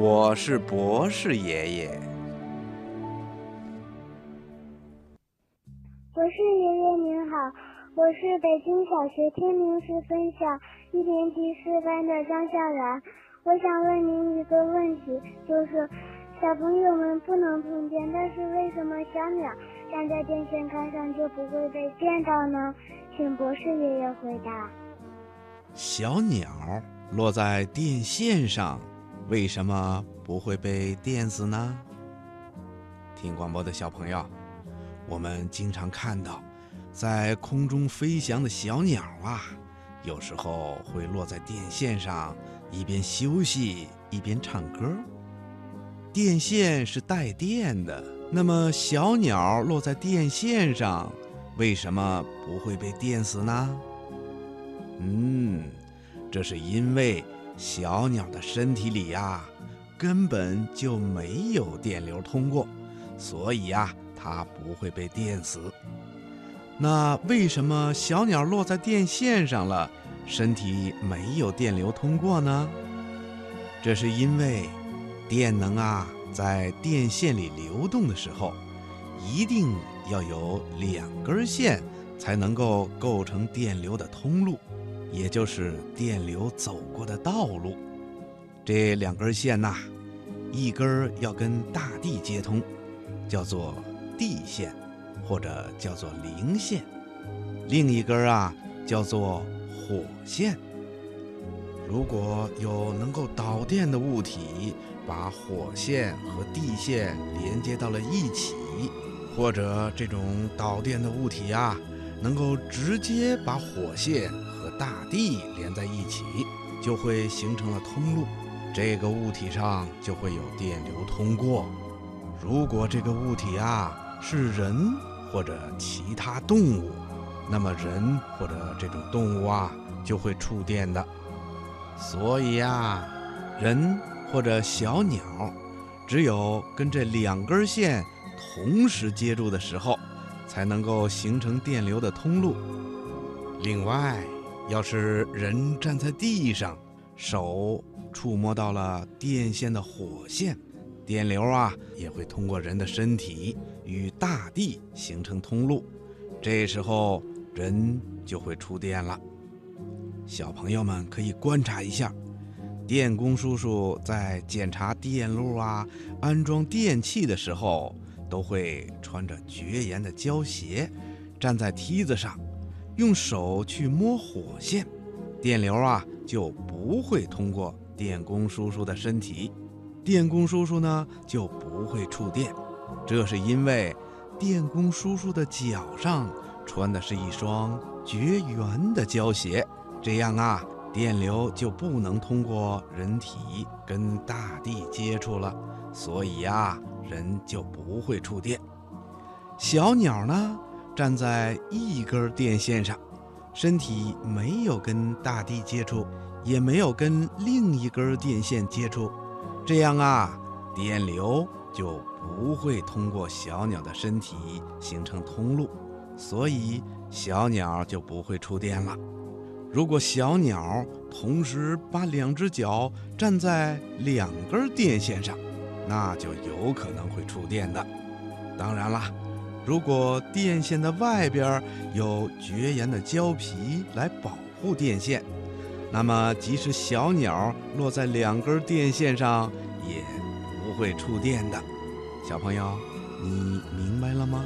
我是博士爷爷。博士爷爷您好，我是北京小学天宁市分校一年级四班的张笑然。我想问您一个问题，就是小朋友们不能碰电，但是为什么小鸟站在电线杆上就不会被电到呢？请博士爷爷回答。小鸟落在电线上，为什么不会被电死呢？听广播的小朋友，我们经常看到，在空中飞翔的小鸟啊，有时候会落在电线上，一边休息一边唱歌。电线是带电的，那么小鸟落在电线上，为什么不会被电死呢？嗯，这是因为小鸟的身体里呀，根本就没有电流通过，所以呀，它不会被电死。那为什么小鸟落在电线上了，身体没有电流通过呢？这是因为电能啊，在电线里流动的时候，一定要有两根线才能够构成电流的通路。也就是电流走过的道路，这两根线呐，一根要跟大地接通，叫做地线，或者叫做零线；另一根啊，叫做火线。如果有能够导电的物体把火线和地线连接到了一起，或者这种导电的物体啊，能够直接把火线。大地连在一起，就会形成了通路，这个物体上就会有电流通过。如果这个物体啊是人或者其他动物，那么人或者这种动物啊就会触电的。所以呀，人或者小鸟，只有跟这两根线同时接住的时候，才能够形成电流的通路。另外，要是人站在地上，手触摸到了电线的火线，电流啊也会通过人的身体与大地形成通路，这时候人就会触电了。小朋友们可以观察一下，电工叔叔在检查电路啊、安装电器的时候，都会穿着绝缘的胶鞋，站在梯子上。用手去摸火线，电流啊就不会通过电工叔叔的身体，电工叔叔呢就不会触电。这是因为电工叔叔的脚上穿的是一双绝缘的胶鞋，这样啊电流就不能通过人体跟大地接触了，所以呀人就不会触电。小鸟呢？站在一根电线上，身体没有跟大地接触，也没有跟另一根电线接触，这样啊，电流就不会通过小鸟的身体形成通路，所以小鸟就不会触电了。如果小鸟同时把两只脚站在两根电线上，那就有可能会触电的。当然了。如果电线的外边有绝缘的胶皮来保护电线，那么即使小鸟落在两根电线上，也不会触电的。小朋友，你明白了吗？